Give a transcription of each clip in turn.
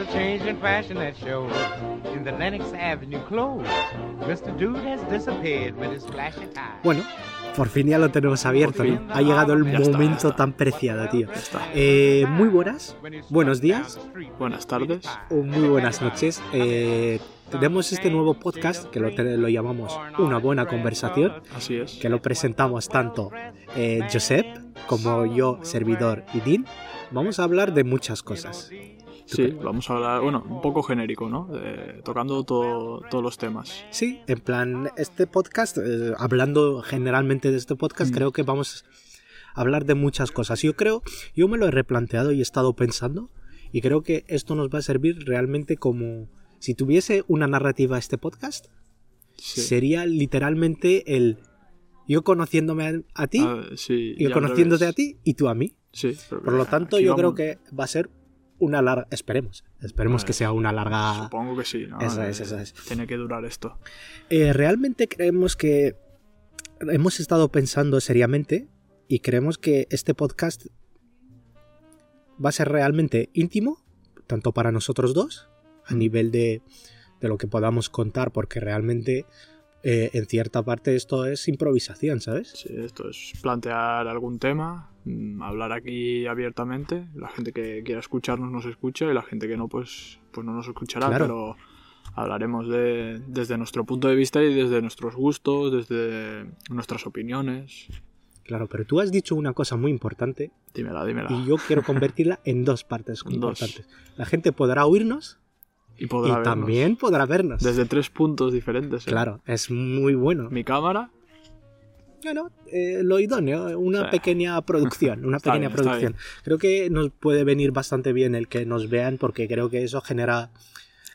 a change in fashion that shows in the Lenox Avenue clothes. Mr. Dude has disappeared with his flashy tie. Bueno, por fin ya lo tenemos abierto, ¿no? Ha llegado el Ya momento está. tan preciado, tío. Eh, muy buenas, buenos días Buenas tardes. o muy buenas noches. Eh, tenemos este nuevo podcast que lo, lo llamamos Una Buena Conversación, Así es. que lo presentamos tanto eh, Josep como yo, servidor y Dean. Vamos a hablar de muchas cosas. Sí, vamos a hablar, bueno, un poco genérico, ¿no? Eh, tocando todo- todos los temas. Sí, en plan, este podcast, eh, hablando generalmente de este podcast, Mm. creo que vamos a hablar de muchas cosas. Yo creo, yo me lo he replanteado y he estado pensando, y creo que esto nos va a servir realmente como si tuviese una narrativa este podcast, Sí. sería literalmente el yo conociéndome a, a ti, Ah, sí, y yo conociéndote a ti y tú a mí. Sí. Por lo tanto, yo vamos- creo que va a ser una larga, esperemos, esperemos que sea una larga... Supongo que sí, ¿no? Eso es, Eh, eso es. Tiene que durar esto. Eh, realmente creemos que hemos estado pensando seriamente y creemos que este podcast va a ser realmente íntimo, tanto para nosotros dos, a nivel de, de lo que podamos contar, porque realmente eh, en cierta parte esto es improvisación, ¿sabes? Sí, esto es plantear algún tema, mm, hablar aquí abiertamente. La gente que quiera escucharnos nos escucha y la gente que no, pues, pues no nos escuchará. Claro. Pero hablaremos de, desde nuestro punto de vista y desde nuestros gustos, desde nuestras opiniones. Claro, pero tú has dicho una cosa muy importante Dímela, dímela. y yo quiero convertirla en dos partes Dos. importantes. La gente podrá oírnos Y podrá y también podrá vernos. desde tres puntos diferentes. ¿eh? Claro, es muy bueno. Mi cámara, Bueno, eh, lo idóneo, una Sí. pequeña producción, una pequeña bien, producción. Creo que nos puede venir bastante bien el que nos vean porque creo que eso genera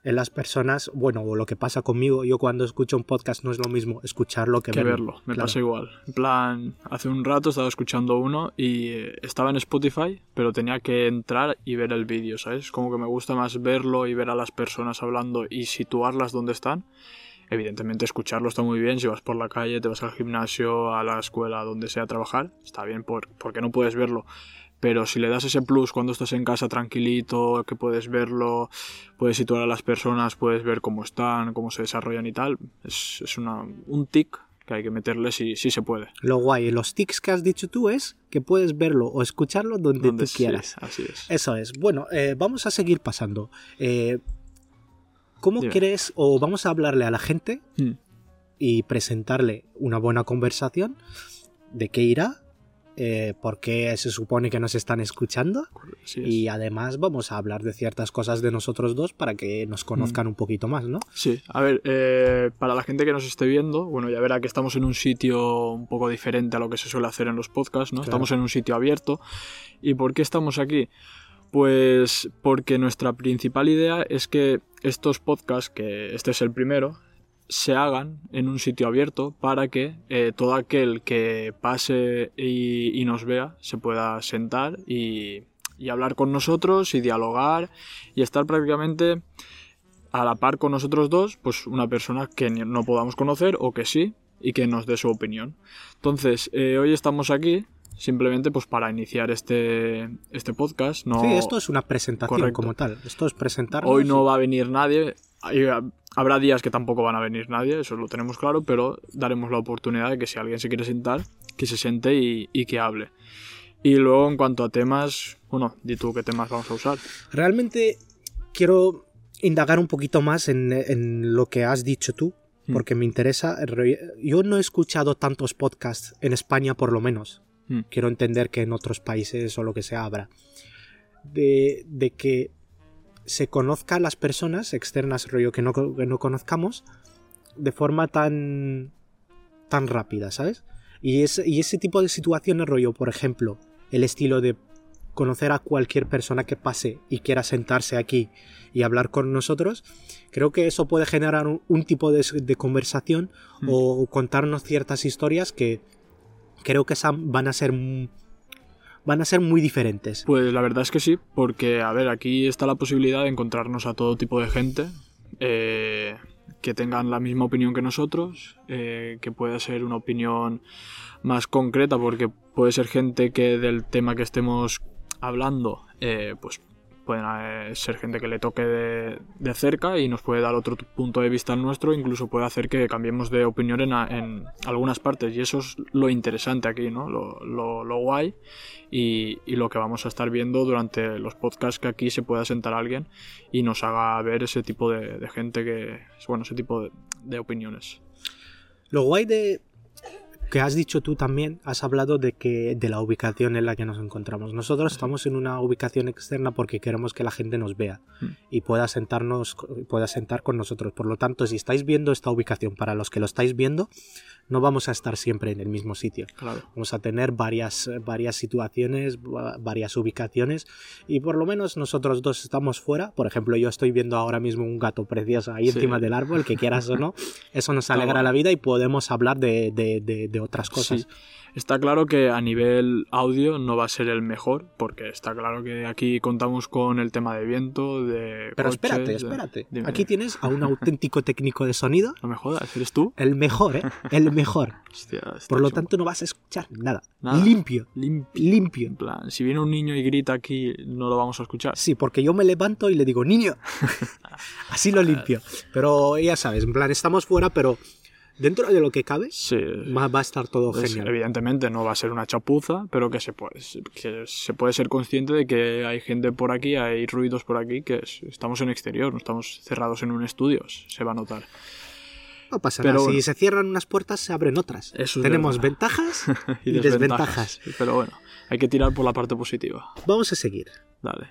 en las personas, bueno, o lo que pasa conmigo, yo cuando escucho un podcast no es lo mismo escucharlo que, que verlo. Me Claro. pasa igual. En plan, hace un rato estaba escuchando uno y eh, estaba en Spotify, pero tenía que entrar y ver el vídeo, ¿sabes? Como que me gusta más verlo y ver a las personas hablando y situarlas donde están. Evidentemente escucharlo está muy bien, si vas por la calle, te vas al gimnasio, a la escuela, donde sea a trabajar, está bien por, porque no puedes verlo. Pero si le das ese plus cuando estás en casa tranquilito, que puedes verlo, puedes situar a las personas, puedes ver cómo están, cómo se desarrollan y tal, es, es una, un tic que hay que meterle si, si se puede. Lo guay, los tics que has dicho tú es que puedes verlo o escucharlo donde, Donde tú sí, quieras. así es. Eso es. Bueno, eh, vamos a seguir pasando. Eh, ¿Cómo Dime. crees, o vamos a hablarle a la gente Hmm. y presentarle una buena conversación de qué irá, eh, por qué se supone que nos están escuchando es. y además vamos a hablar de ciertas cosas de nosotros dos para que nos conozcan un poquito más, ¿no? Sí, a ver, eh, para la gente que nos esté viendo, bueno, ya verá que estamos en un sitio un poco diferente a lo que se suele hacer en los podcasts, ¿no? Claro. Estamos en un sitio abierto. ¿Y por qué estamos aquí? Pues porque nuestra principal idea es que estos podcasts, que este es el primero, se hagan en un sitio abierto para que eh, todo aquel que pase y, nos vea se pueda sentar y, hablar con nosotros y dialogar y estar prácticamente a la par con nosotros dos, pues una persona que no podamos conocer o que sí y que nos dé su opinión. Entonces, eh, hoy estamos aquí simplemente pues para iniciar este, este podcast. No, Sí, esto es una presentación Correcto. como tal. Esto es presentarnos. Hoy no y- va a venir nadie. Habrá días que tampoco van a venir nadie, eso lo tenemos claro, pero daremos la oportunidad de que si alguien se quiere sentar, que se siente y, y que hable. Y luego en cuanto a temas, bueno, di tú qué temas vamos a usar. Realmente quiero indagar un poquito más en, en lo que has dicho tú, Hmm. porque me interesa. Yo no he escuchado tantos podcasts en España, por lo menos. Hmm. Quiero entender que en otros países o lo que sea habrá. De, de que se conozca a las personas externas, rollo que no, que no conozcamos, de forma tan, tan rápida, ¿sabes? Y, es, y ese tipo de situaciones, rollo, por ejemplo, el estilo de conocer a cualquier persona que pase y quiera sentarse aquí y hablar con nosotros, creo que eso puede generar un, un tipo de, de conversación Mm. o contarnos ciertas historias que creo que van a ser van a ser muy diferentes. Pues la verdad es que sí, porque, a ver, aquí está la posibilidad de encontrarnos a todo tipo de gente eh, que tengan la misma opinión que nosotros, eh, que pueda ser una opinión más concreta, porque puede ser gente que del tema que estemos hablando, eh, pues pueden eh, ser gente que le toque de, de cerca y nos puede dar otro punto de vista al nuestro, incluso puede hacer que cambiemos de opinión en, en algunas partes. Y eso es lo interesante aquí, ¿no? Lo, lo- lo guay y, y lo que vamos a estar viendo durante los podcasts que aquí se pueda sentar alguien y nos haga ver ese tipo de, de gente que, bueno, ese tipo de, de opiniones. Lo guay de que has dicho tú también, has hablado de que de la ubicación en la que nos encontramos. Nosotros estamos en una ubicación externa porque queremos que la gente nos vea Mm. y pueda sentarnos, pueda sentar con nosotros. Por lo tanto, si estáis viendo esta ubicación, para los que lo estáis viendo, no vamos a estar siempre en el mismo sitio. Claro. Vamos a tener varias, varias situaciones, va- varias ubicaciones y por lo menos nosotros dos estamos fuera. Por ejemplo, yo estoy viendo ahora mismo un gato precioso ahí Sí. encima del árbol, que quieras o no, eso nos alegra la vida y podemos hablar de, de- de- de otras cosas. Sí. Está claro que a nivel audio no va a ser el mejor, porque está claro que aquí contamos con el tema de viento, de. Pero coches, espérate, de- espérate. Dime. Aquí tienes a un auténtico técnico de sonido, No me jodas, ¿eres tú? el mejor, ¿eh? El mejor. Hostia, Por lo chungo. tanto, no vas a escuchar nada. Nada. Limpio, Limpio. limpio. En plan, si viene un niño y grita aquí, no lo vamos a escuchar. Sí, porque yo me levanto y le digo, niño. Así lo limpio. Pero ya sabes, en plan, estamos fuera, pero dentro de lo que cabe, Sí. va, va a estar todo Pues, genial. evidentemente no va a ser una chapuza, pero que se puede, que se puede ser consciente de que hay gente por aquí, hay ruidos por aquí, que es- estamos en exterior, no estamos cerrados en un estudio, se va a notar. No pasa Pero nada. Si bueno. se cierran unas puertas, se abren otras. Eso Tenemos verdad. ventajas y, desventajas. Pero bueno, hay que tirar por la parte positiva. Vamos a seguir. Dale.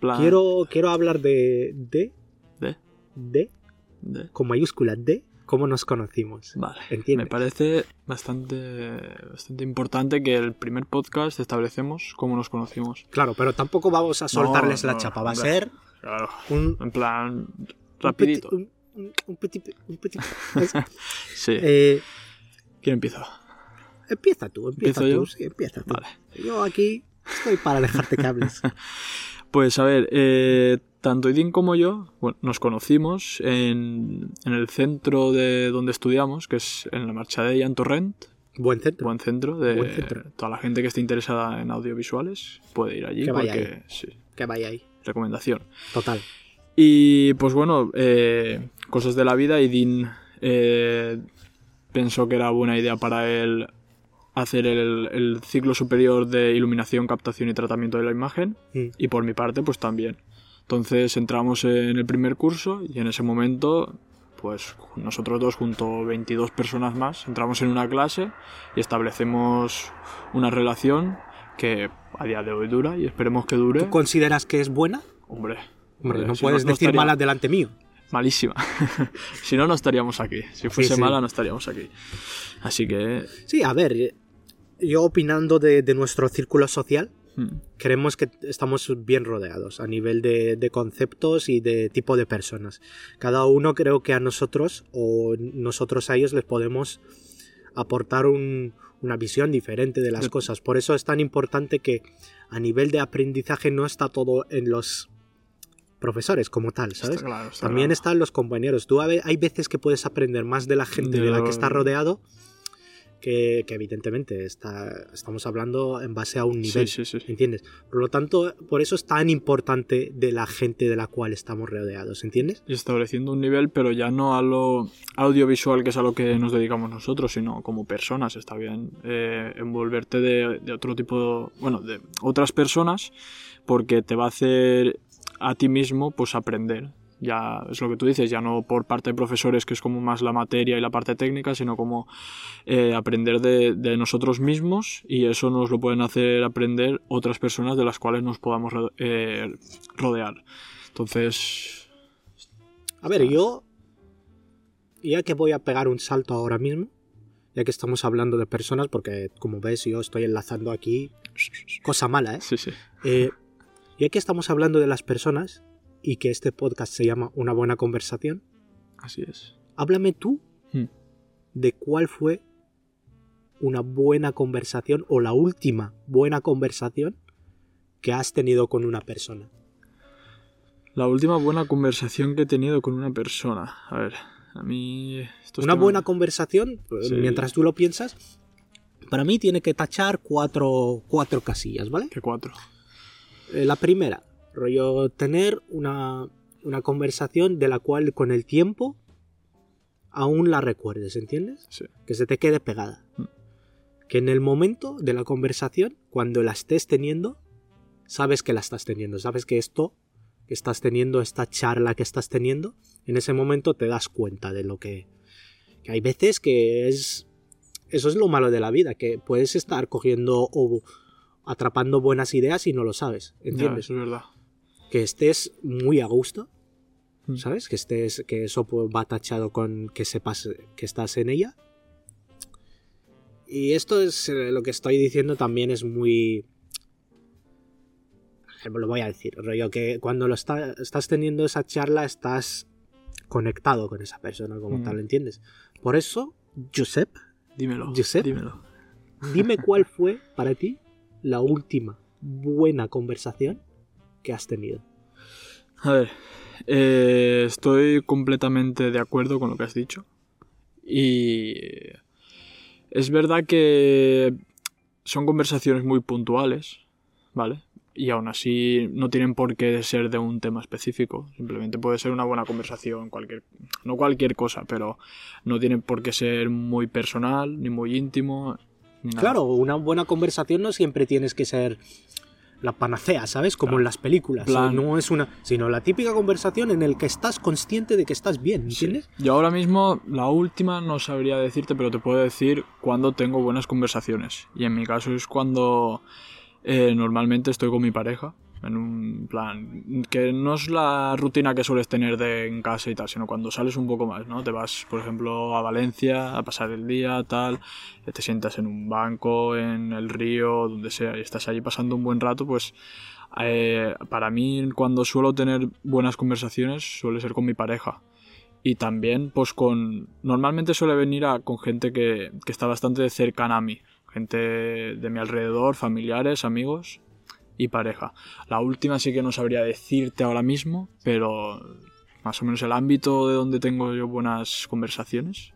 Plan Quiero, quiero hablar de, de, de, de, de- con mayúscula, de cómo nos conocimos. Vale. ¿Entiendes? Me parece bastante, bastante importante que el primer podcast establecemos cómo nos conocimos. Claro, pero tampoco vamos a soltarles la no, chapa. Va a ser Claro. un, En plan, rapidito. un- un- un petit- un petit- Sí. Eh, ¿Quién empieza? empieza tú, empieza ¿Empiezo tú, yo? sí, empieza tú. Vale. Yo aquí estoy para dejarte que hables. Pues a ver, eh, tanto Idin como yo bueno, nos conocimos en, en el centro de donde estudiamos, que es en la Marchadella en Torrent. Buen centro. Buen centro de Buen centro. toda la gente que esté interesada en audiovisuales puede ir allí Que vaya porque sí, Que vaya ahí. recomendación. Total. Y pues bueno, eh, cosas de la vida, Idin eh, pensó que era buena idea para él hacer el, el ciclo superior de iluminación, captación y tratamiento de la imagen Mm. y por mi parte pues también. Entonces entramos en el primer curso y en ese momento pues nosotros dos junto a 22 personas más entramos en una clase y establecemos una relación que a día de hoy dura y esperemos que dure. ¿Tú consideras que es buena? Hombre, Hombre, no si puedes decir estaría- mala delante mío. Malísima. si no, no estaríamos aquí. Si fuese sí. mala, no estaríamos aquí. Así que... Sí, a ver, eh, yo opinando de, de nuestro círculo social, hmm, creemos que estamos bien rodeados a nivel de, de conceptos y de tipo de personas. Cada uno creo que a nosotros o nosotros a ellos les podemos aportar un- una visión diferente de las cosas. Por eso es tan importante que a nivel de aprendizaje no está todo en los profesores como tal, ¿sabes? Está claro, está También claro. están los compañeros. Tú hay veces que puedes aprender más de la gente de, De la que estás rodeado que, que evidentemente está, estamos hablando en base a un nivel. Sí, sí, sí. ¿Entiendes? Por lo tanto, por eso es tan importante de la gente de la cual estamos rodeados, ¿entiendes? Y estableciendo un nivel, pero ya no a lo audiovisual, que es a lo que nos dedicamos nosotros, sino como personas. Está bien eh, envolverte de, de otro tipo, bueno, de otras personas, porque te va a hacer a ti mismo, pues aprender. Ya es lo que tú dices, ya no por parte de profesores, que es como más la materia y la parte técnica, sino como eh, aprender de, de nosotros mismos y eso nos lo pueden hacer aprender otras personas de las cuales nos podamos eh, rodear. Entonces, A ver, yo, ya que voy a pegar un salto ahora mismo, ya que estamos hablando de personas, porque como ves yo estoy enlazando aquí cosa mala, ¿eh? sí, sí. Eh, ya que estamos hablando de las personas y que este podcast se llama Una buena conversación, Así es. háblame tú Hmm. de cuál fue una buena conversación o la última buena conversación que has tenido con una persona. La última buena conversación que he tenido con una persona. A ver, a mí... estos Una buena conversación, eh, Sí. mientras tú lo piensas, para mí tiene que tachar cuatro, cuatro casillas, ¿vale? Que cuatro. Eh, la primera, Rollo tener una, una conversación de la cual con el tiempo aún la recuerdes, ¿entiendes? Sí. Que se te quede pegada. Mm. Que en el momento de la conversación, cuando la estés teniendo, sabes que la estás teniendo, sabes que esto que estás teniendo, esta charla que estás teniendo, en ese momento te das cuenta de lo que... que hay veces que es... Eso es lo malo de la vida, que puedes estar cogiendo o atrapando buenas ideas y no lo sabes, Ya, ¿entiendes? eso es verdad. Que estés muy a gusto, Mm. ¿sabes? Que estés, que eso pues, va tachado con que sepas que estás en ella. Y esto es eh, lo que estoy diciendo también es muy... eh, Lo voy a decir, rollo que cuando lo está- estás teniendo esa charla estás conectado con esa persona como Mm. tal, ¿entiendes? Por eso, Josep, Dímelo. Josep. Dímelo. dime cuál fue para ti la última buena conversación que has tenido. A ver, eh, estoy completamente de acuerdo con lo que has dicho. Y es verdad que son conversaciones muy puntuales, ¿vale? Y aún así no tienen por qué ser de un tema específico. Simplemente puede ser una buena conversación, cualquier, no cualquier cosa, pero no tiene por qué ser muy personal, ni muy íntimo. Ni nada. Claro, una buena conversación no siempre tienes que ser la panacea, ¿sabes? Como Claro. en las películas. Plan- No es una, sino la típica conversación en el que estás consciente de que estás bien, Sí. ¿entiendes? Yo ahora mismo, la última no sabría decirte, pero te puedo decir cuando tengo buenas conversaciones. Y en mi caso es cuando eh, normalmente estoy con mi pareja. En un plan que no es la rutina que sueles tener de en casa y tal, sino cuando sales un poco más, ¿no? Te vas, por ejemplo, a Valencia a pasar el día, tal, eh, te sientas en un banco, en el río, donde sea, y estás allí pasando un buen rato, pues eh, para mí cuando suelo tener buenas conversaciones suele ser con mi pareja. Y también, pues con. Normalmente suele venir a, con gente que, que está bastante cercana a mí. Gente de mi alrededor, familiares, amigos y pareja. La última sí que no sabría decirte ahora mismo, pero más o menos el ámbito de donde tengo yo buenas conversaciones,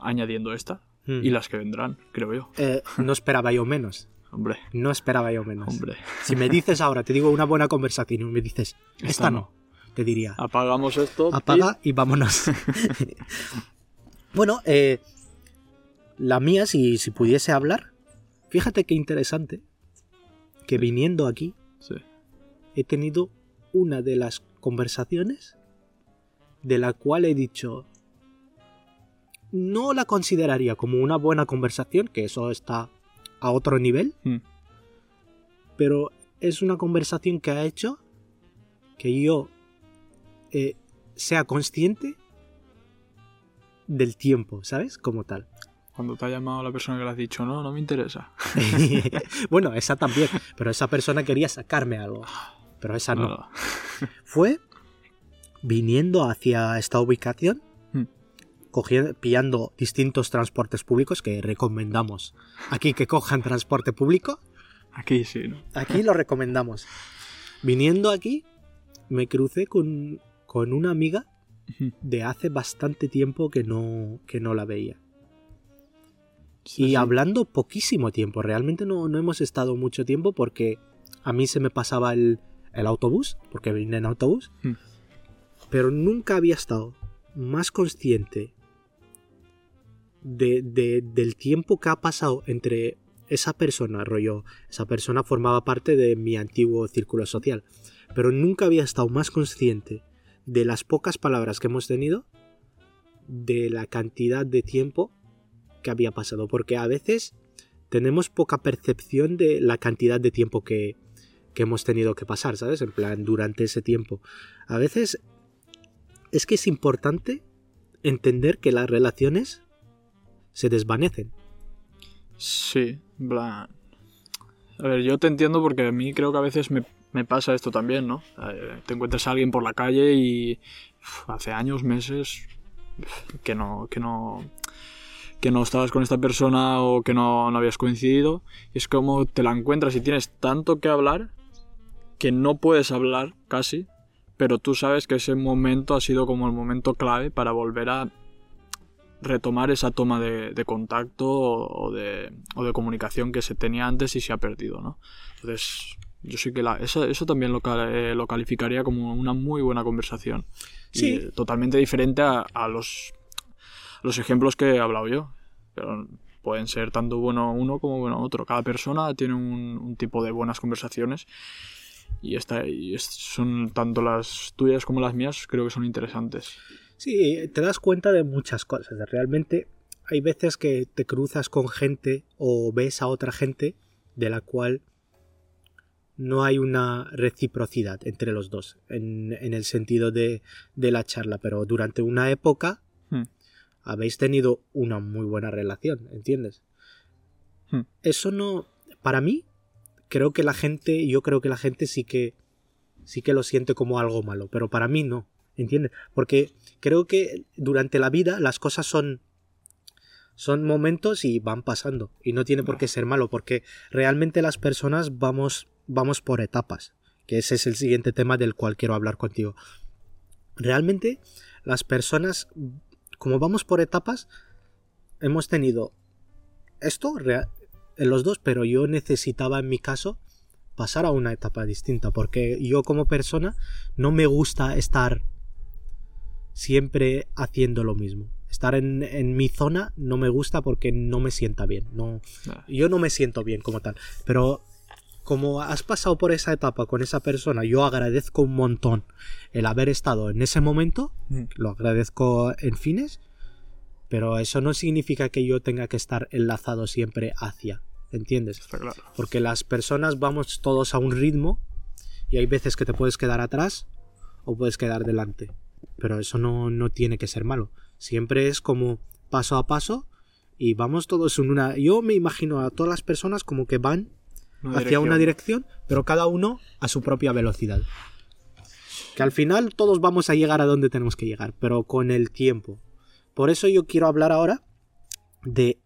añadiendo esta y las que vendrán, creo yo. Eh, no esperaba yo menos. Hombre, No esperaba yo menos. hombre. Si me dices ahora, te digo una buena conversación y me dices, esta, Esta no. no. te diría, Apagamos esto. apaga y vámonos. bueno, eh, la mía, si, si pudiese hablar, fíjate qué interesante que viniendo aquí Sí. he tenido una de las conversaciones de la cual he dicho no la consideraría como una buena conversación, que eso está a otro nivel, Mm. pero es una conversación que ha hecho que yo eh, sea consciente del tiempo, ¿sabes? Como tal. Cuando te ha llamado la persona que le has dicho, no, no me interesa. bueno, esa también, pero esa persona quería sacarme algo, pero esa no. Fue viniendo hacia esta ubicación, Hmm. cogiendo, pillando distintos transportes públicos que recomendamos aquí que cojan transporte público. Aquí sí, ¿no? Aquí lo recomendamos. Viniendo aquí, me crucé con, con una amiga de hace bastante tiempo que no, que no la veía. Y sí. hablando poquísimo tiempo, realmente no, no hemos estado mucho tiempo porque a mí se me pasaba el, el autobús, porque vine en autobús, Hmm. pero nunca había estado más consciente de, de- del tiempo que ha pasado entre esa persona, rollo, esa persona formaba parte de mi antiguo círculo social, pero nunca había estado más consciente de las pocas palabras que hemos tenido, de la cantidad de tiempo que había pasado, porque a veces tenemos poca percepción de la cantidad de tiempo que, que hemos tenido que pasar, ¿sabes? En plan, durante ese tiempo. A veces es que es importante entender que las relaciones se desvanecen. Sí, plan. A ver, yo te entiendo porque a mí creo que a veces me, me pasa esto también, ¿no? Eh, te encuentras a alguien por la calle y hace años, meses, que no, que no, que no estabas con esta persona o que no, no habías coincidido. Y es como te la encuentras y tienes tanto que hablar que no puedes hablar casi, pero tú sabes que ese momento ha sido como el momento clave para volver a retomar esa toma de, de contacto o, o de, o de comunicación que se tenía antes y se ha perdido, ¿no? Entonces, Yo sé que la, eso, eso también lo, eh, lo calificaría como una muy buena conversación. Y, Sí. eh, totalmente diferente a, a los, los ejemplos que he hablado yo. Pero pueden ser tanto bueno uno como bueno otro. Cada persona tiene un, tipo de buenas conversaciones. Y, esta, son tanto las tuyas como las mías, creo que son interesantes. Sí, te das cuenta de muchas cosas. Realmente hay veces que te cruzas con gente o ves a otra gente de la cual no hay una reciprocidad entre los dos en, en el sentido de, de la charla, pero durante una época. Habéis tenido una muy buena relación, ¿entiendes? Hmm. Eso no, para mí, creo que la gente, yo creo que la gente sí que sí que lo siente como algo malo, pero para mí no, ¿entiendes? Porque creo que durante la vida las cosas son son momentos y van pasando y no tiene por qué ser malo porque realmente las personas vamos vamos por etapas, que ese es el siguiente tema del cual quiero hablar contigo. Realmente las personas como vamos por etapas hemos tenido esto en los dos, pero yo necesitaba en mi caso pasar a una etapa distinta porque yo como persona no me gusta estar siempre haciendo lo mismo. Estar en, en mi zona no me gusta porque no me sienta bien. No, Nah. yo no me siento bien como tal. Pero como has pasado por esa etapa con esa persona, yo agradezco un montón el haber estado en ese momento. Mm. Lo agradezco en fines. Pero eso no significa que yo tenga que estar enlazado siempre hacia. ¿Entiendes? Claro. Porque las personas vamos todos a un ritmo y hay veces que te puedes quedar atrás o puedes quedar delante. Pero eso no, no tiene que ser malo. Siempre es como paso a paso y vamos todos en una... Yo me imagino a todas las personas como que van Una hacia una dirección, pero cada uno a su propia velocidad. Que al final todos vamos a llegar a donde tenemos que llegar, pero con el tiempo. Por eso yo quiero hablar ahora de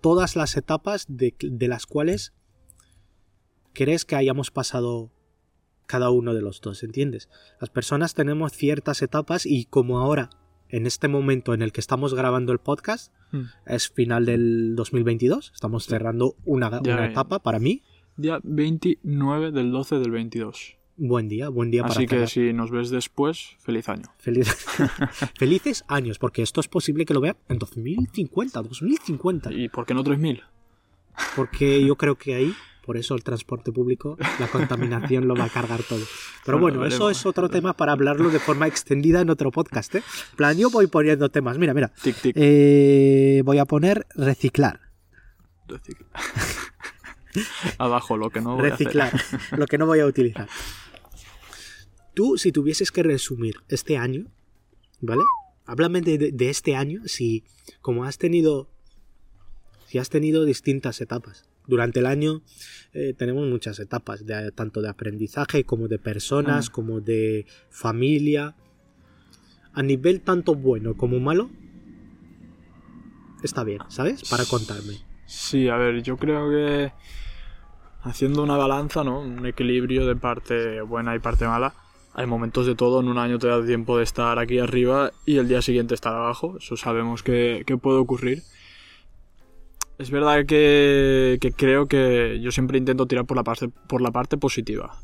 todas las etapas de, de las cuales crees que hayamos pasado cada uno de los dos, ¿entiendes? Las personas tenemos ciertas etapas y como ahora, en este momento en el que estamos grabando el podcast, Mm. es final del 2022, estamos cerrando una, Ya, una etapa para mí. Día 29 del 12 del 22. Buen día, buen día para Así que cerrar. si nos ves después, feliz año. Feliz- Felices años, porque esto es posible que lo vean en 2050, 2050. ¿Y por qué no 3000? Porque yo creo que ahí, por eso el transporte público, la contaminación lo va a cargar todo. Pero Bueno, bueno, eso es otro tema para hablarlo de forma extendida en otro podcast. ¿eh? En plan, yo voy poniendo temas. Mira, mira. Tic, tic. Eh, voy a poner reciclar. Recicla. Abajo lo que no voy a hacer. reciclar, lo que no voy a utilizar. Tú, si tuvieses que resumir este año, ¿vale? Háblame de, de- de este año, si como has tenido, si has tenido distintas etapas. Durante el año eh, tenemos muchas etapas, de, tanto de aprendizaje como de personas, Ah. como de familia. A nivel tanto bueno como malo, está bien, ¿sabes? Para contarme. Sí, a ver, yo creo que haciendo una balanza, ¿no? Un equilibrio de parte buena y parte mala. Hay momentos de todo, en un año te da tiempo de estar aquí arriba y el día siguiente estar abajo. Eso sabemos que, que puede ocurrir. Es verdad que, creo que yo siempre intento tirar por la, parte, positiva.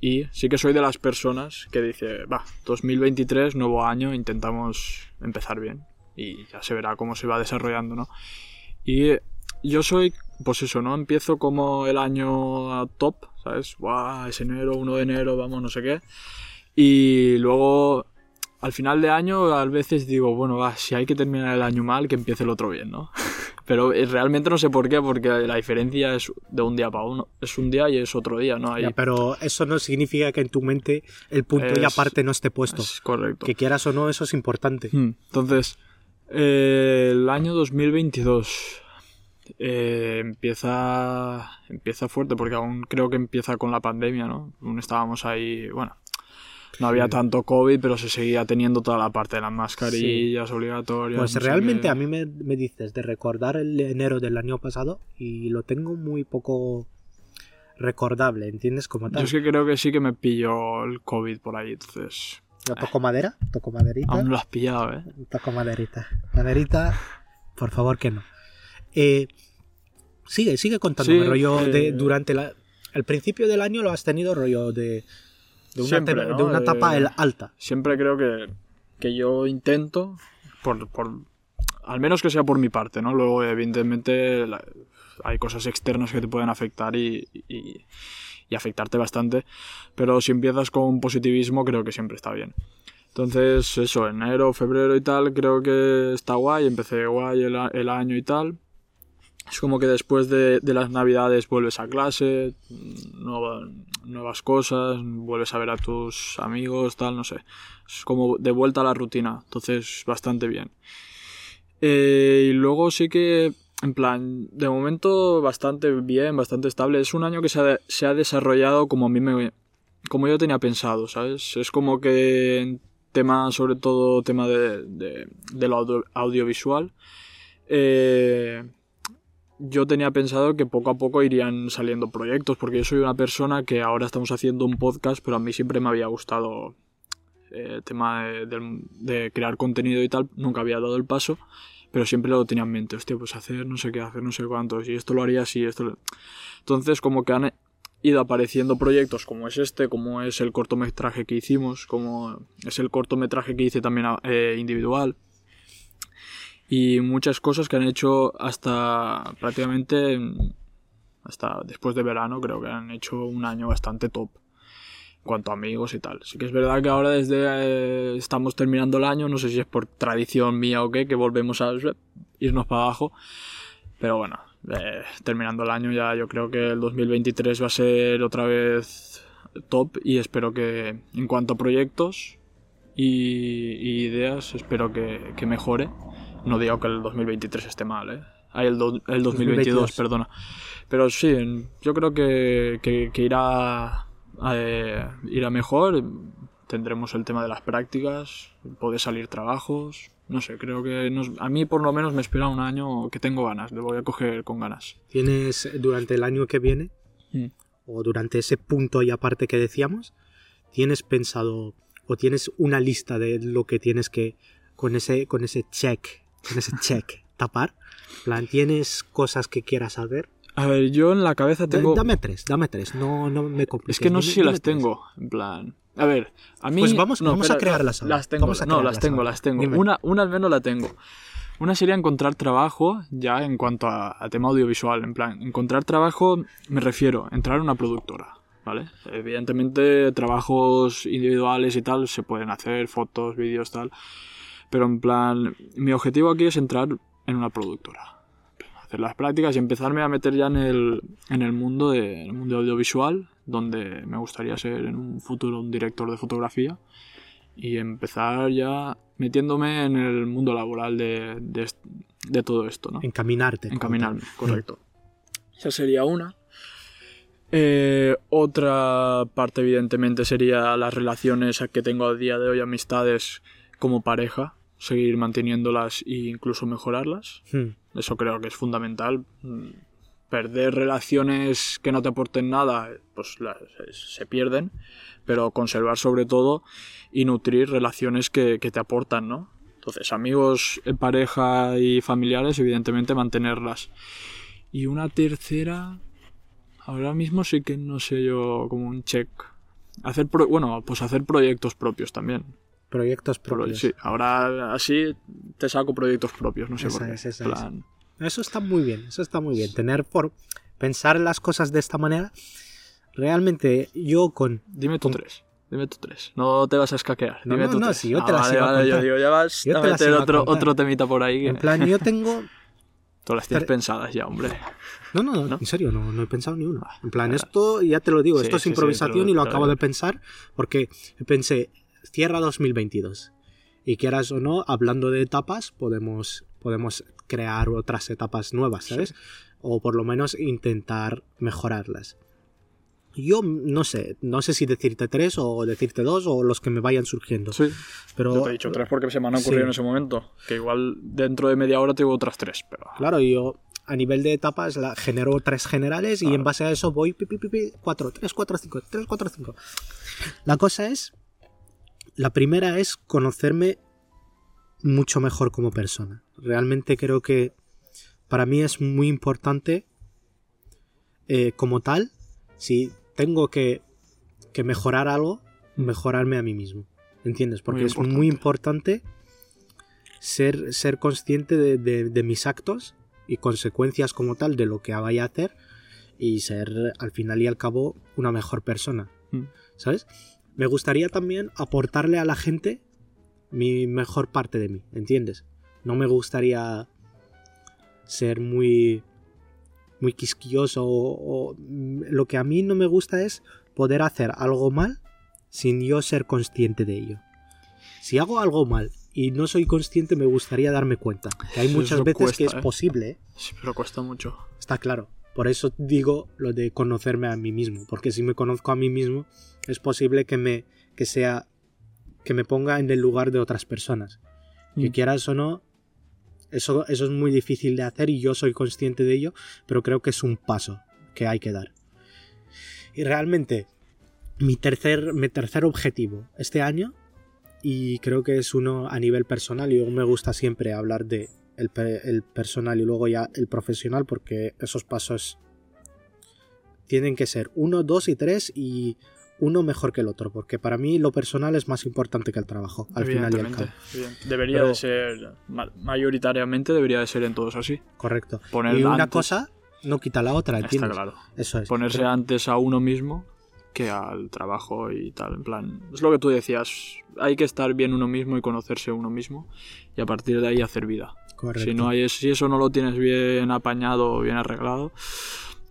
Y sí que soy de las personas que dice, va, 2023, nuevo año, intentamos empezar bien. Y ya se verá cómo se va desarrollando, ¿no? Y yo soy, pues eso, ¿no? Empiezo como el año top, ¿sabes? Buah, es enero, 1 de enero, vamos, no sé qué. Y luego, al final de año, a veces digo, bueno, va, si hay que terminar el año mal, que empiece el otro bien, ¿no? Pero eh, realmente no sé por qué, porque la diferencia es de un día para uno. Es un día y es otro día, ¿no? Hay- Ya, pero eso no significa que en tu mente el punto y aparte no esté puesto. es correcto. Que quieras o no, eso es importante. Hmm, Entonces, eh, el año 2022 eh, empieza, empieza fuerte porque aún creo que empieza con la pandemia, ¿no? Aún estábamos ahí, bueno, no había tanto COVID, pero se seguía teniendo toda la parte de las mascarillas obligatorias. Pues no realmente a mí me, me dices de recordar el enero del año pasado y lo tengo muy poco recordable, ¿entiendes? Como Yo tal. es que creo que sí que me pilló el COVID por ahí, entonces... ¿Yo toco madera? ¿Toco maderita? Aún no lo has pillado, ¿eh? Toco maderita. Maderita, por favor que no. Eh, sigue, sigue contándome, Sí, rollo de eh, durante la... el principio del año lo has tenido rollo de, de una, Siempre, te- ¿no? de una De- etapa el- alta. Siempre creo que, que yo intento, por, por- al menos que sea por mi parte, ¿no? Luego, evidentemente, la- hay cosas externas que te pueden afectar y, y- y afectarte bastante, pero si empiezas con positivismo creo que siempre está bien. Entonces, eso, enero, febrero y tal, creo que está guay, empecé guay el, el año y tal. Es como que después de, de las navidades vuelves a clase, nueva- nuevas cosas, vuelves a ver a tus amigos, tal, no sé. Es como de vuelta a la rutina, entonces bastante bien. Eh, y luego sí que, en plan, de momento bastante bien, bastante estable. Es un año que se ha, se ha desarrollado como a mí me... como yo tenía pensado, ¿sabes? Es como que en tema, sobre todo tema de, de, lo audio- audiovisual, eh, yo tenía pensado que poco a poco irían saliendo proyectos, porque yo soy una persona que ahora estamos haciendo un podcast, pero a mí siempre me había gustado eh, el tema de, del- de crear contenido y tal, nunca había dado el paso, pero siempre lo tenía en mente, hostia, pues hacer no sé qué, hacer no sé cuántos, y esto lo haría así, esto lo- Entonces como que han ido apareciendo proyectos como es este, como es el cortometraje que hicimos, como es el cortometraje que hice también eh, individual, y muchas cosas que han hecho hasta prácticamente hasta después de verano creo que han hecho un año bastante top en cuanto a amigos y tal. Sí que es verdad que ahora desde eh, estamos terminando el año, no sé si es por tradición mía o qué, que volvemos a irnos para abajo, pero bueno, eh, terminando el año ya yo creo que el 2023 va a ser otra vez top y espero que en cuanto a proyectos y, ideas espero que mejore. No digo que el 2023 esté mal, ¿eh? Ay, el, do- el 2022, 2022. perdona. Pero sí, yo creo que, que- que irá, eh, irá mejor. Tendremos el tema de las prácticas, poder salir trabajos. No sé, creo que nos- a mí por lo menos me espera un año que tengo ganas, le voy a coger con ganas. Tienes durante el año que viene, Mm. o durante ese punto y aparte que decíamos, tienes pensado o tienes una lista de lo que tienes que con ese con ese check, con ese check tapar. Plan, tienes cosas que quieras saber. A ver, yo en la cabeza tengo... Dame tres, dame tres. No, no me compliques. Es que no sé si las tres. tengo, en plan... A ver, a mí... Pues vamos- no, vamos a espera, crearlas ahora. Las tengo, Vamos a no, las tengo, ahora. las tengo. Dime. Una, una al menos la tengo. Una sería encontrar trabajo, ya en cuanto a, a tema audiovisual. En plan, encontrar trabajo me refiero a entrar a una productora, ¿vale? Evidentemente, trabajos individuales y tal se pueden hacer, fotos, vídeos, tal. Pero en plan, mi objetivo aquí es entrar en una productora. Hacer las prácticas y empezarme a meter ya en el, en el mundo de, en el mundo audiovisual, donde me gustaría ser en un futuro un director de fotografía y empezar ya metiéndome en el mundo laboral de, de, todo esto, ¿no? Encaminarte. Encaminarme, correcto. Esa sería una. Eh, otra parte, evidentemente, sería las relaciones que tengo a día de hoy, amistades como pareja, seguir manteniéndolas e incluso mejorarlas. Hmm. Eso creo que es fundamental. Mm, Perder relaciones que no te aporten nada, pues las- se pierden, pero conservar sobre todo y nutrir relaciones que, que te aportan, ¿no? Entonces, amigos, eh, pareja y familiares, evidentemente mantenerlas. Y una tercera, ahora mismo sí que no sé yo, como un check. Hacer, pro- bueno, pues hacer proyectos propios también. Proyectos Pro- propios. Sí, ahora así te saco proyectos propios, no sé Esa por qué. es, esa plan- Eso está muy bien, eso está muy bien. Tener por pensar las cosas de esta manera. Realmente yo con Dime tu tres. Dime tu tres. No te vas a escaquear. No, Dime no, tu no, tres. si yo Ah, te las vale, iba a vale, Yo contar. digo, ya vas Yo a meter iba a otro, contar. otro temita por ahí. en plan yo tengo Tú las tienes Tre- pensadas ya, hombre. No, no, ¿No? en serio, no, no he pensado ni uno. En plan, Ah, esto, ya te lo digo, sí, esto es sí, sí, improvisación lo- y lo acabo de pensar porque pensé, cierra 2022. Y quieras o no, hablando de etapas, podemos, podemos crear otras etapas nuevas, ¿sabes? O por lo menos intentar mejorarlas. Yo no sé, no sé si decirte tres o decirte dos o los que me vayan surgiendo. Sí. pero Yo te he dicho tres porque se me han ocurrido Sí. en ese momento. Que igual dentro de media hora tengo otras tres, pero. Claro, yo a nivel de etapas la, genero tres generales y en base a eso voy pi, pi, pi, pi, cuatro, tres, cuatro, cinco, tres, cuatro, cinco. La cosa es, la primera es conocerme mucho mejor como persona. Realmente creo que para mí es muy importante eh, como tal si tengo que, que mejorar algo, mejorarme a mí mismo. ¿Entiendes? Porque Muy es muy importante ser, ser consciente de, de- de mis actos y consecuencias como tal de lo que vaya a hacer y ser al final y al cabo una mejor persona. Mm. ¿Sabes? Me gustaría también aportarle a la gente mi mejor parte de mí, ¿entiendes? No me gustaría ser muy muy quisquilloso o, o- mm, lo que a mí no me gusta es poder hacer algo mal sin yo ser consciente de ello. Si hago algo mal y no soy consciente me gustaría darme cuenta. Que hay muchas veces que es ¿eh? posible, ¿eh? Sí, pero cuesta mucho. está claro. Por eso digo lo de conocerme a mí mismo, porque si me conozco a mí mismo es posible que me que sea que me ponga en el lugar de otras personas. Que Mm. quieras o no, eso, eso es muy difícil de hacer y yo soy consciente de ello, pero creo que es un paso que hay que dar. Y realmente, mi tercer, mi tercer objetivo este año, y creo que es uno a nivel personal, y luego me gusta siempre hablar de el, el personal y luego ya el profesional, porque esos pasos tienen que ser uno, dos y tres, y uno mejor que el otro, porque para mí lo personal es más importante que el trabajo, al final y al cabo. Debería Pero- de ser, ma- mayoritariamente debería de ser en todos así. Correcto. Poner y una antes- cosa no quita la otra, Está claro. Eso es. Ponerse Pero- antes a uno mismo que al trabajo y tal. En plan, es lo que tú decías. Hay que estar bien uno mismo y conocerse uno mismo y a partir de ahí hacer vida. Correcto. Si, no hay, si eso no lo tienes bien apañado o bien arreglado,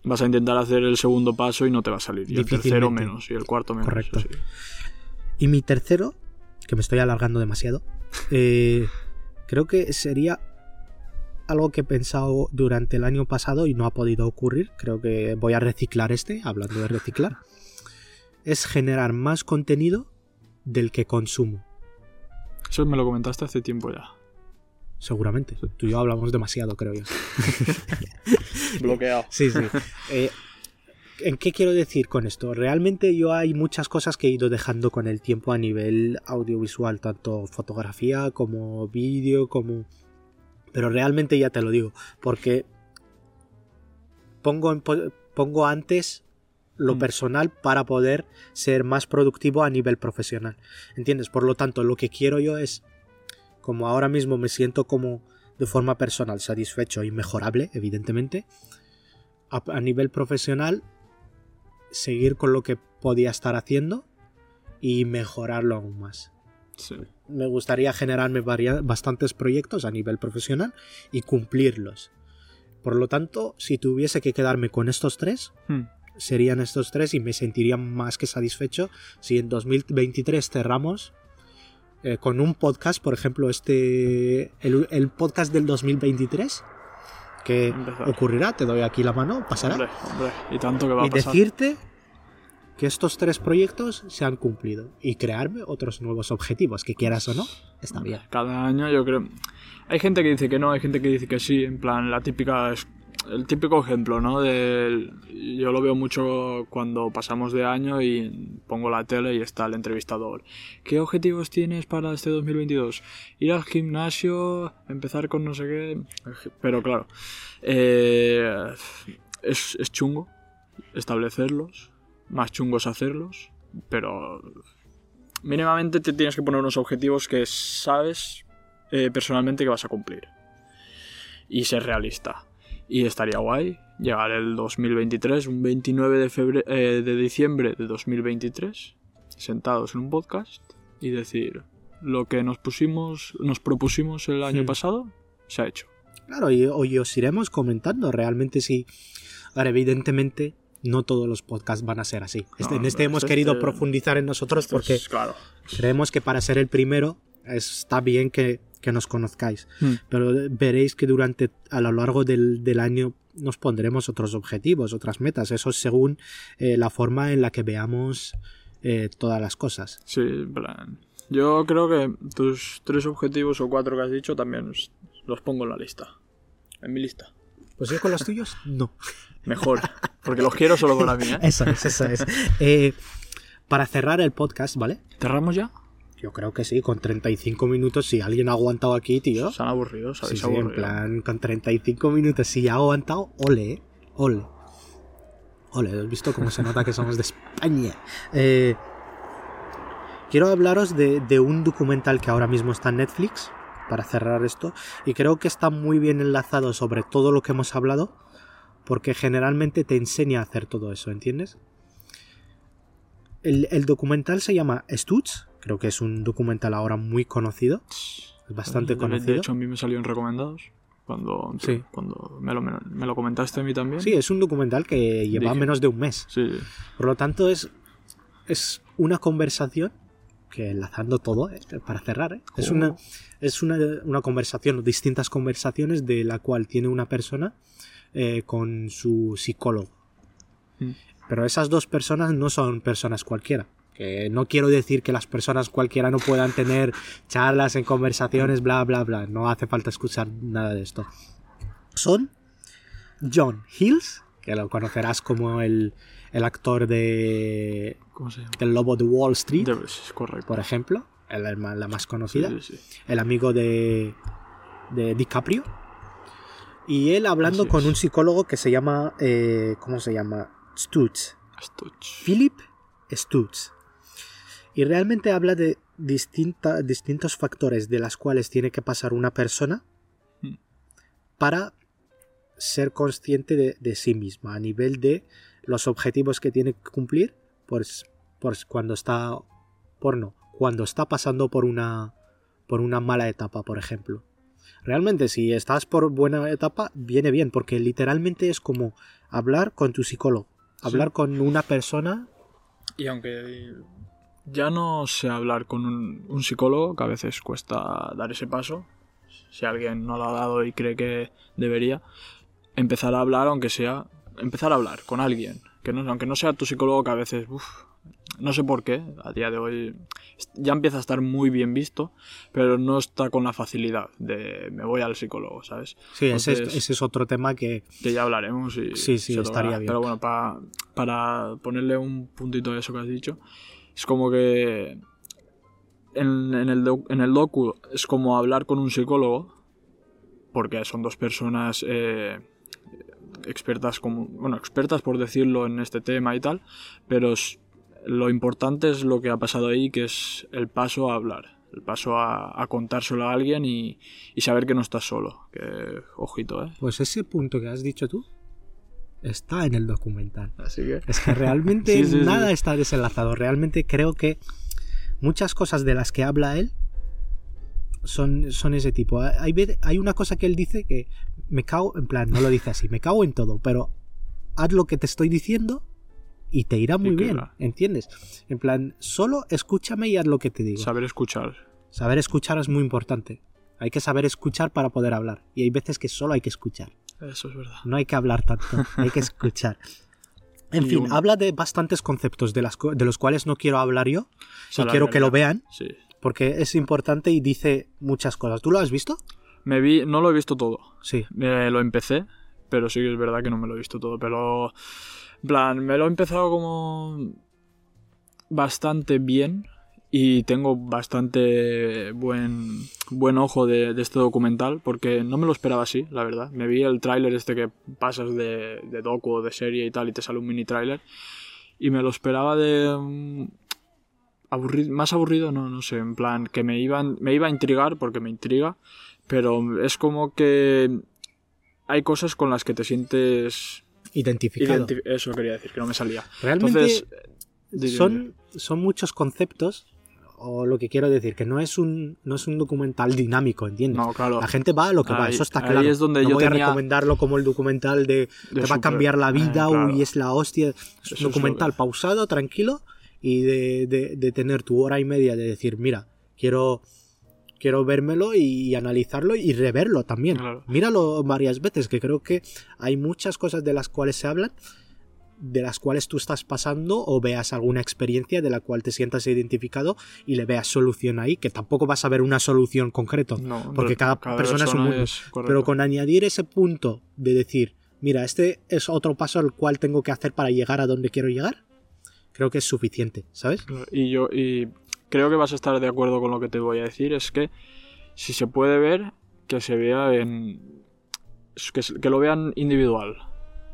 vas a intentar hacer el segundo paso y no te va a salir. Y el tercero menos y el cuarto menos. Correcto. así. Y mi tercero, que me estoy alargando demasiado, eh, creo que sería algo que he pensado durante el año pasado y no ha podido ocurrir. Creo que voy a reciclar este, hablando de reciclar. Es generar más contenido del que consumo. Eso me lo comentaste hace tiempo ya. Seguramente. Tú y yo hablamos demasiado, creo yo. Bloqueado. Sí, sí. Eh, ¿En qué quiero decir con esto? Realmente yo hay muchas cosas que he ido dejando con el tiempo a nivel audiovisual, tanto fotografía como vídeo, como... Pero realmente ya te lo digo, porque pongo, en po- pongo antes lo Mm. personal para poder ser más productivo a nivel profesional. ¿Entiendes? Por lo tanto, lo que quiero yo es, como ahora mismo me siento como de forma personal satisfecho y mejorable, evidentemente, a, a nivel profesional, seguir con lo que podía estar haciendo y mejorarlo aún más. Sí. Me gustaría generarme bastantes proyectos a nivel profesional y cumplirlos. Por lo tanto, si tuviese que quedarme con estos tres, Hmm. Serían estos tres y me sentiría más que satisfecho si en 2023 cerramos eh, con un podcast, por ejemplo, este el, el podcast del 2023 que ocurrirá, te doy aquí la mano, pasará Hombre, hombre. Y tanto que va a pasar. decirte que estos tres proyectos se han cumplido y crearme otros nuevos objetivos, que quieras o no, está bien. Cada año yo creo... Hay gente que dice que no, hay gente que dice que sí, en plan, la típica... El típico ejemplo, ¿no? Del- yo lo veo mucho cuando pasamos de año y pongo la tele y está el entrevistador. ¿Qué objetivos tienes para este 2022? Ir al gimnasio, empezar con no sé qué... Pero claro, eh, es, es chungo establecerlos, más chungos hacerlos, pero mínimamente te tienes que poner unos objetivos que sabes eh, personalmente que vas a cumplir. Y ser realista. Y estaría guay llegar el 2023, un 29 de, febre- eh, de diciembre de 2023, sentados en un podcast y decir lo que nos pusimos, nos propusimos el año pasado, se ha hecho. Claro, y hoy os iremos comentando realmente si... Ahora, evidentemente, no todos los podcasts van a ser así. Este- No, en este este- hemos querido este- profundizar en nosotros porque Pues, claro. creemos que para ser el primero está bien que, que nos conozcáis. Hmm. Pero veréis que durante, a lo largo del, del año nos pondremos otros objetivos, otras metas. Eso es según eh, la forma en la que veamos eh, todas las cosas. Sí, plan. Yo creo que tus tres objetivos o cuatro que has dicho también os- los pongo en la lista. En mi lista. Pues yo con los tuyos, no. Mejor. Porque los quiero solo para mí, ¿eh? Eso es, eso es. Eh, para cerrar el podcast, ¿vale? ¿Cerramos ya? Yo creo que sí, con 35 minutos, si alguien ha aguantado aquí, tío. Se han aburrido, Sí, ¿sabéis? sí, en aburrido. plan, con 35 minutos, si ha aguantado, ole, eh, ole. Ole, ¿has visto cómo se nota que somos de España? Eh, quiero hablaros de, de un documental que ahora mismo está en Netflix, para cerrar esto, y creo que está muy bien enlazado sobre todo lo que hemos hablado, porque generalmente te enseña a hacer todo eso, ¿entiendes? El, el documental se llama Stutz, creo que es un documental ahora muy conocido, es bastante De- conocido. De hecho, a mí me salió en recomendados. Cuando, Sí. cuando me, lo, me lo comentaste a mí también. Sí, es un documental que lleva Dije- menos de un mes. Sí, Por lo tanto, es, es una conversación que enlazando todo, eh, para cerrar, eh, es, Oh. una, es una, una conversación, distintas conversaciones de la cual tiene una persona eh, con su psicólogo. Mm. Pero esas dos personas no son personas cualquiera. Que no quiero decir que las personas cualquiera no puedan tener charlas en conversaciones, bla, bla, bla. No hace falta escuchar nada de esto. Son John Hills, que lo conocerás como el, el actor de ¿Cómo se llama? del Lobo de Wall Street, correcto. por ejemplo, el- la, la más conocida, Sí, sí, sí. el amigo de, de DiCaprio, y él hablando Así con es. un psicólogo que se llama, eh, ¿cómo se llama? Stutz, Stutz. Philip Stutz. Y realmente habla de distinta- distintos factores de las cuales tiene que pasar una persona Hmm. para ser consciente de, de sí misma a nivel de los objetivos que tiene que cumplir pues, pues cuando está por no cuando está pasando por una por una mala etapa por ejemplo realmente si estás por buena etapa viene bien porque literalmente es como hablar con tu psicólogo hablar con una persona Y aunque ya no sé hablar con un, un psicólogo, que a veces cuesta dar ese paso, si alguien no lo ha dado y cree que debería, empezar a hablar, aunque sea, empezar a hablar con alguien, que no, aunque no sea tu psicólogo, que a veces, uf, no sé por qué, a día de hoy ya empieza a estar muy bien visto, pero no está con la facilidad de me voy al psicólogo, ¿sabes? Sí, ese, es, Entonces- ese es otro tema que que ya hablaremos y Sí, sí, estaría bien. Pero bueno, pa- para ponerle un puntito a eso que has dicho, es como que en, el, en el docu es como hablar con un psicólogo, porque son dos personas eh, expertas, como, bueno, expertas por decirlo en este tema y tal, pero lo importante es lo que ha pasado ahí, que es el paso a hablar. El paso a, a contárselo a alguien y, y saber que no estás solo. Que, ojito, ¿eh? pues ese punto que has dicho tú está en el documental Así que... es que realmente Sí, sí, sí. nada está desenlazado realmente creo que muchas cosas de las que habla él son, son ese tipo hay, una cosa que él dice que me cago en plan no lo dice así me cago en todo pero haz lo que te estoy diciendo y te irá muy bien irá. ¿entiendes? en plan solo escúchame y haz lo que te digo Saber escuchar. Saber escuchar es muy importante. Hay que saber escuchar para poder hablar. Y hay veces que solo hay que escuchar. Eso es verdad. No hay que hablar tanto, hay que escuchar. En Y fin, un- habla de bastantes conceptos de, las, de los cuales no quiero hablar yo. Y quiero que lo vean, Sí. porque es importante y dice muchas cosas. ¿Tú lo has visto? Me vi, no lo he visto todo. Sí. Me lo empecé, pero sí que es verdad que no me lo he visto todo. Pero, en plan, me lo he empezado como bastante bien y tengo bastante buen, buen ojo de, de este documental porque no me lo esperaba así, la verdad. Me vi el tráiler este que pasas de, de docu o de serie y tal y te sale un mini tráiler y me lo esperaba de... mm, aburrido, más aburrido, no, no sé, en plan que me iban, me iba a intrigar porque me intriga, pero es como que hay cosas con las que te sientes Identificado. identi- eso quería decir que no me salía. Realmente Entonces, son, son muchos conceptos, o lo que quiero decir, que no es un, no es un documental dinámico, ¿entiendes? no, claro, La gente va a lo que va, eso está claro. es donde no yo voy a recomendarlo como el documental de, te va a cambiar la vida, eh, claro. uy, es la hostia. Es un documental pausado, tranquilo, y de, de- de tener tu hora y media de decir, mira, quiero, quiero vérmelo y, analizarlo y reverlo también. Claro. Míralo varias veces, que creo que hay muchas cosas de las cuales se hablan de las cuales tú estás pasando o veas alguna experiencia de la cual te sientas identificado y le veas solución ahí, que tampoco vas a ver una solución concreto, No, porque cada, persona, es un mundo. es. Pero con añadir ese punto de decir, mira, este es otro paso al cual tengo que hacer para llegar a donde quiero llegar, creo que es suficiente, ¿sabes? Y yo y creo que vas a estar de acuerdo con lo que te voy a decir, es que si se puede ver, que se vea en... que lo vean individual.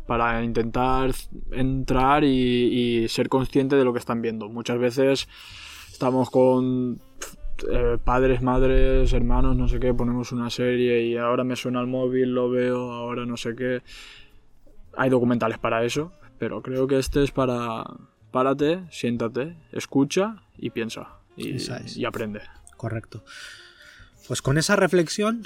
Para intentar entrar y, y ser consciente de lo que están viendo. Muchas veces estamos con eh, padres, madres, hermanos, no sé qué, ponemos una serie y ahora me suena el móvil, lo veo, ahora no sé qué. Hay documentales para eso, pero creo que este es para párate, siéntate, escucha y piensa y, Esa es. y aprende. Correcto. Pues con esa reflexión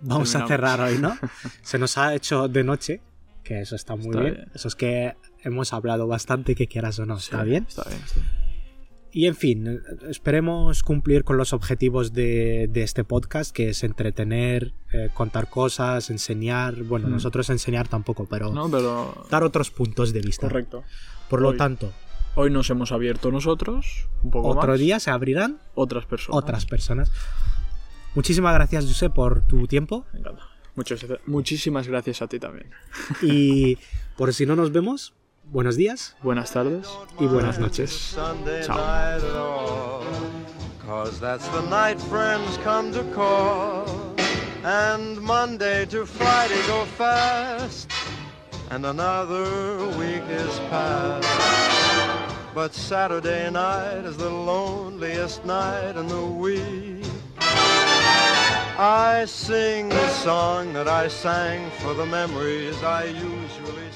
vamos a cerrar hoy, ¿no? Se nos ha hecho de noche, que eso está muy Está bien. bien. Eso es que hemos hablado bastante, que quieras o no, está Sí, bien. Está bien, está bien. Y en fin, esperemos cumplir con los objetivos de, de este podcast, que es entretener, eh, contar cosas, enseñar. Bueno, Mm. nosotros enseñar tampoco, pero No, pero dar otros puntos de vista. correcto. Por lo tanto, Hoy nos hemos abierto nosotros, un poco otro más. día se abrirán otras personas. otras personas. Muchísimas gracias, José, por tu tiempo. Me encanta. Muchas, muchísimas gracias a ti también. Y por si no nos vemos, buenos días Buenas tardes. y buenas noches. All. Cause that's the night friends come to call. And Monday to Friday go fast. And another week is past. But Saturday night is the loneliest night in the week. I sing the song that I sang for the memories I usually.